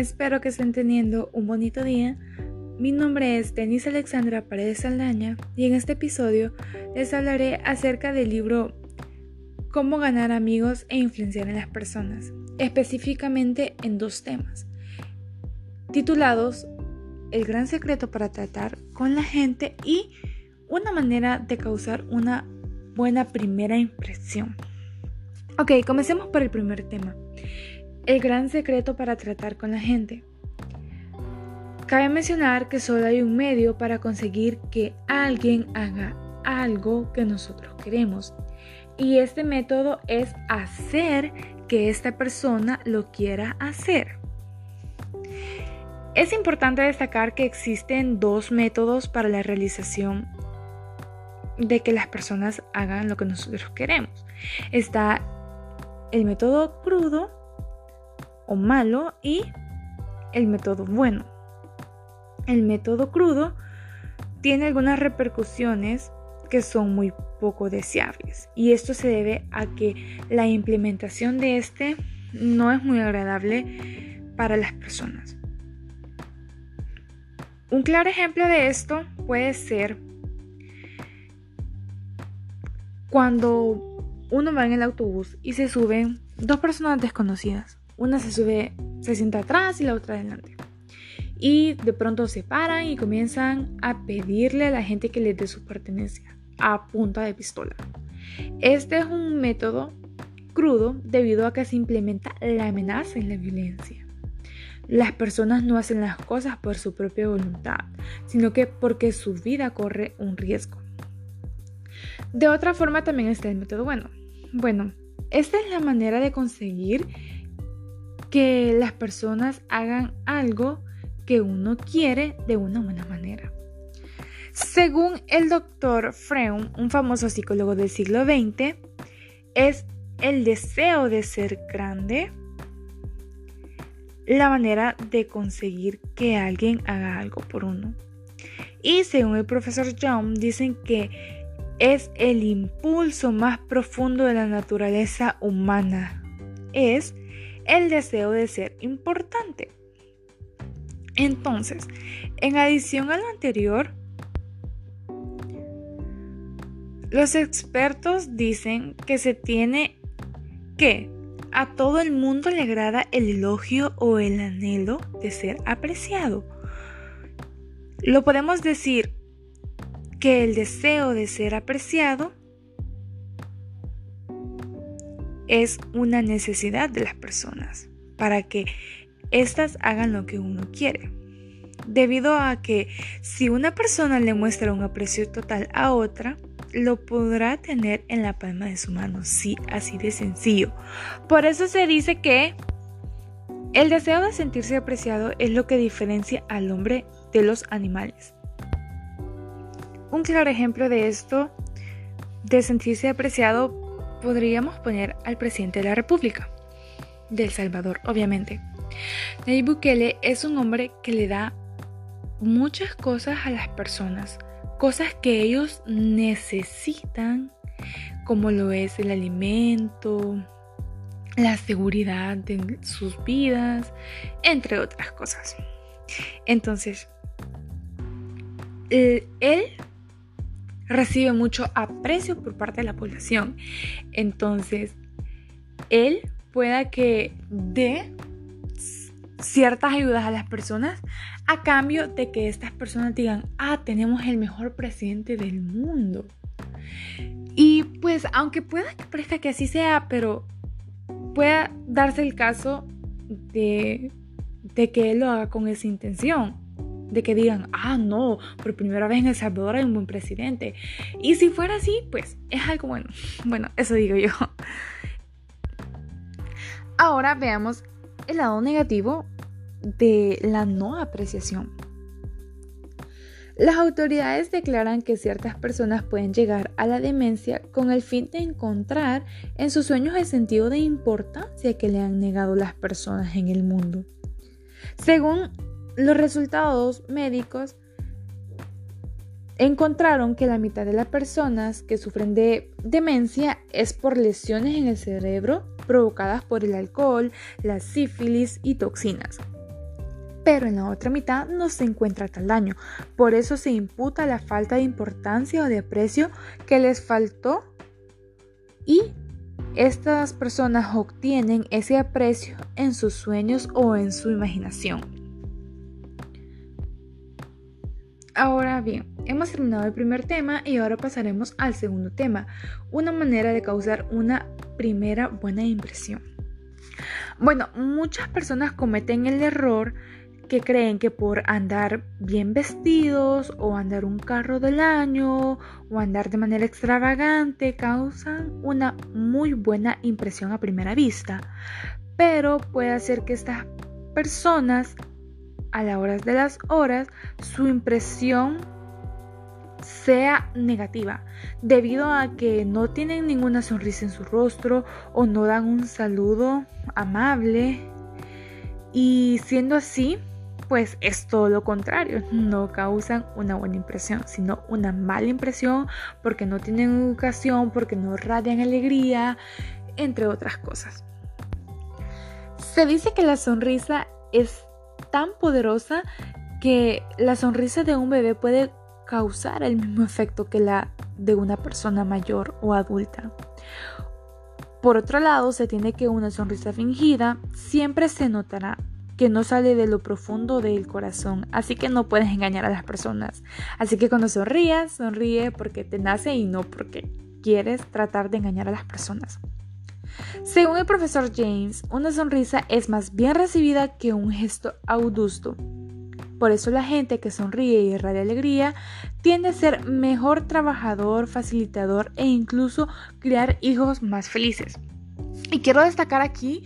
espero que estén teniendo un bonito día. Mi nombre es Denise Alexandra Paredes Saldaña y en este episodio les hablaré acerca del libro Cómo ganar amigos e influenciar en las personas, específicamente en dos temas, titulados El gran secreto para tratar con la gente y una manera de causar una buena primera impresión. Ok, comencemos por el primer tema. El gran secreto para tratar con la gente. Cabe mencionar que solo hay un medio para conseguir que alguien haga algo que nosotros queremos. Y este método es hacer que esta persona lo quiera hacer. Es importante destacar que existen dos métodos para la realización de que las personas hagan lo que nosotros queremos. Está el método crudo o malo y el método bueno. El método crudo tiene algunas repercusiones que son muy poco deseables y esto se debe a que la implementación de este no es muy agradable para las personas. Un claro ejemplo de esto puede ser cuando uno va en el autobús y se suben dos personas desconocidas. Una se sube, se sienta atrás y la otra adelante. Y de pronto se paran y comienzan a pedirle a la gente que les dé su pertenencia a punta de pistola. Este es un método crudo debido a que se implementa la amenaza y la violencia. Las personas no hacen las cosas por su propia voluntad, sino que porque su vida corre un riesgo. De otra forma también está el método bueno. Bueno, esta es la manera de conseguir que las personas hagan algo que uno quiere de una buena manera. Según el doctor Freund, un famoso psicólogo del siglo XX, es el deseo de ser grande la manera de conseguir que alguien haga algo por uno. Y según el profesor Young, dicen que es el impulso más profundo de la naturaleza humana. Es el deseo de ser importante. Entonces, en adición a lo anterior, los expertos dicen que se tiene que a todo el mundo le agrada el elogio o el anhelo de ser apreciado. Lo podemos decir que el deseo de ser apreciado es una necesidad de las personas para que éstas hagan lo que uno quiere. Debido a que si una persona le muestra un aprecio total a otra, lo podrá tener en la palma de su mano, sí, así de sencillo. Por eso se dice que el deseo de sentirse apreciado es lo que diferencia al hombre de los animales. Un claro ejemplo de esto, de sentirse apreciado, podríamos poner al presidente de la República, de El Salvador, obviamente. Nayib Bukele es un hombre que le da muchas cosas a las personas, cosas que ellos necesitan, como lo es el alimento, la seguridad de sus vidas, entre otras cosas. Entonces, él recibe mucho aprecio por parte de la población. Entonces, él pueda que dé ciertas ayudas a las personas a cambio de que estas personas digan, ah, tenemos el mejor presidente del mundo. Y pues, aunque pueda que parezca que así sea, pero pueda darse el caso de, de que él lo haga con esa intención de que digan, ah, no, por primera vez en El Salvador hay un buen presidente. Y si fuera así, pues es algo bueno. Bueno, eso digo yo. Ahora veamos el lado negativo de la no apreciación. Las autoridades declaran que ciertas personas pueden llegar a la demencia con el fin de encontrar en sus sueños el sentido de importancia que le han negado las personas en el mundo. Según los resultados médicos encontraron que la mitad de las personas que sufren de demencia es por lesiones en el cerebro provocadas por el alcohol, la sífilis y toxinas. pero en la otra mitad no se encuentra tal daño. Por eso se imputa la falta de importancia o de aprecio que les faltó y estas personas obtienen ese aprecio en sus sueños o en su imaginación. Ahora bien, hemos terminado el primer tema y ahora pasaremos al segundo tema, una manera de causar una primera buena impresión. Bueno, muchas personas cometen el error que creen que por andar bien vestidos o andar un carro del año o andar de manera extravagante causan una muy buena impresión a primera vista. Pero puede hacer que estas personas a la hora de las horas su impresión sea negativa debido a que no tienen ninguna sonrisa en su rostro o no dan un saludo amable y siendo así pues es todo lo contrario, no causan una buena impresión, sino una mala impresión porque no tienen educación, porque no radian alegría, entre otras cosas. Se dice que la sonrisa es tan poderosa que la sonrisa de un bebé puede causar el mismo efecto que la de una persona mayor o adulta. Por otro lado, se tiene que una sonrisa fingida siempre se notará que no sale de lo profundo del corazón, así que no puedes engañar a las personas. Así que cuando sonrías, sonríe porque te nace y no porque quieres tratar de engañar a las personas. Según el profesor James, una sonrisa es más bien recibida que un gesto audusto. Por eso la gente que sonríe y irradia alegría tiende a ser mejor trabajador, facilitador e incluso crear hijos más felices. Y quiero destacar aquí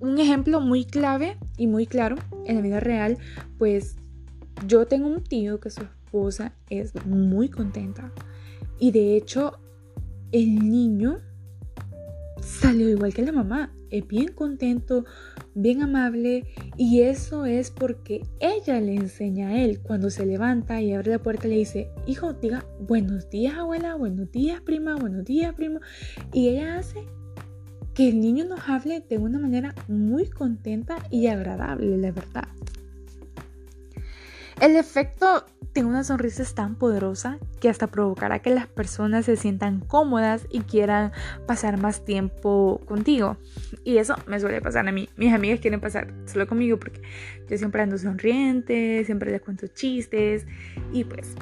un ejemplo muy clave y muy claro en la vida real, pues yo tengo un tío que su esposa es muy contenta y de hecho el niño salió igual que la mamá, es bien contento, bien amable y eso es porque ella le enseña a él cuando se levanta y abre la puerta le dice, hijo, diga buenos días abuela, buenos días prima, buenos días primo y ella hace que el niño nos hable de una manera muy contenta y agradable, la verdad. El efecto de una sonrisa es tan poderosa que hasta provocará que las personas se sientan cómodas y quieran pasar más tiempo contigo. Y eso me suele pasar a mí. Mis amigas quieren pasar solo conmigo porque yo siempre ando sonriente, siempre les cuento chistes y pues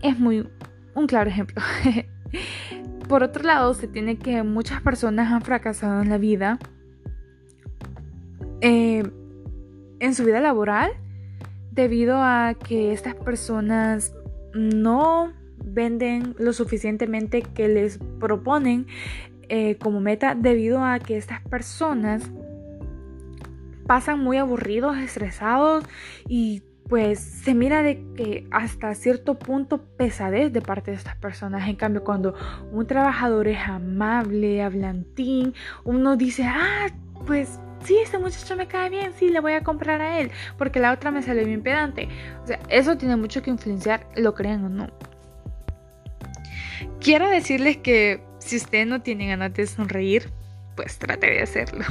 es muy un claro ejemplo. Por otro lado, se tiene que muchas personas han fracasado en la vida, eh, en su vida laboral, debido a que estas personas no venden lo suficientemente que les proponen eh, como meta, debido a que estas personas pasan muy aburridos, estresados y pues se mira de que hasta cierto punto pesadez de parte de estas personas. En cambio, cuando un trabajador es amable, hablantín, uno dice, ah, pues sí, este muchacho me cae bien, sí, le voy a comprar a él, porque la otra me sale bien pedante. O sea, eso tiene mucho que influenciar, lo crean o no. Quiero decirles que si ustedes no tienen ganas de sonreír, pues trate de hacerlo.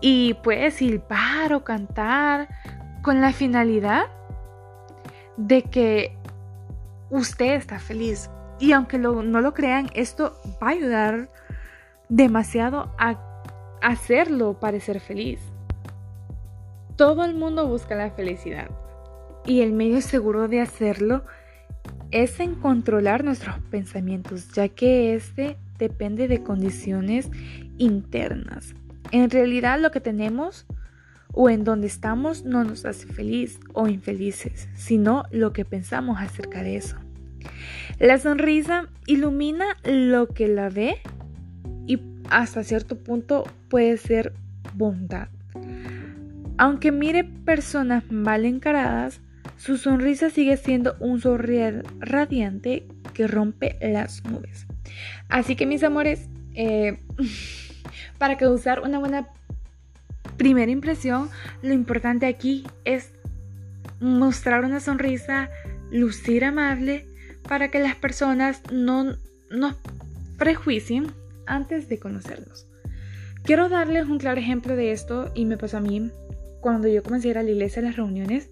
Y puede silbar o cantar con la finalidad de que usted está feliz. Y aunque no lo crean, esto va a ayudar demasiado a hacerlo parecer feliz. Todo el mundo busca la felicidad y el medio seguro de hacerlo es en controlar nuestros pensamientos, ya que este depende de condiciones internas. En realidad lo que tenemos o en donde estamos no nos hace feliz o infelices, sino lo que pensamos acerca de eso. La sonrisa ilumina lo que la ve hasta cierto punto puede ser bondad. Aunque mire personas mal encaradas, su sonrisa sigue siendo un sonrisa radiante que rompe las nubes. Así que mis amores, eh, para causar una buena primera impresión, lo importante aquí es mostrar una sonrisa, lucir amable, para que las personas no nos prejuicien antes de conocernos. Quiero darles un claro ejemplo de esto y me pasó a mí. cuando yo comencé a ir a la iglesia a las reuniones,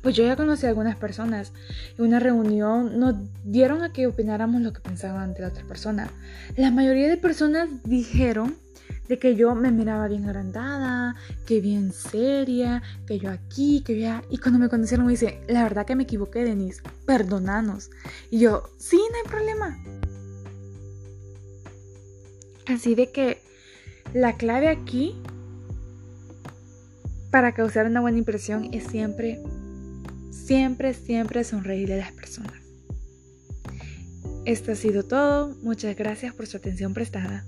pues yo ya conocí a algunas personas. En una reunión nos dieron a que opináramos lo que pensaban de la otra persona. La mayoría de personas dijeron de que yo me miraba bien agrandada, que bien seria, que yo aquí, que yo. Y cuando me conocieron me dice, la verdad que me equivoqué, Denise, perdonanos. Y yo, sí, no hay problema. Así de que la clave aquí para causar una buena impresión es siempre siempre, siempre sonreírle a las personas. Esto ha sido todo. Muchas gracias por su atención prestada.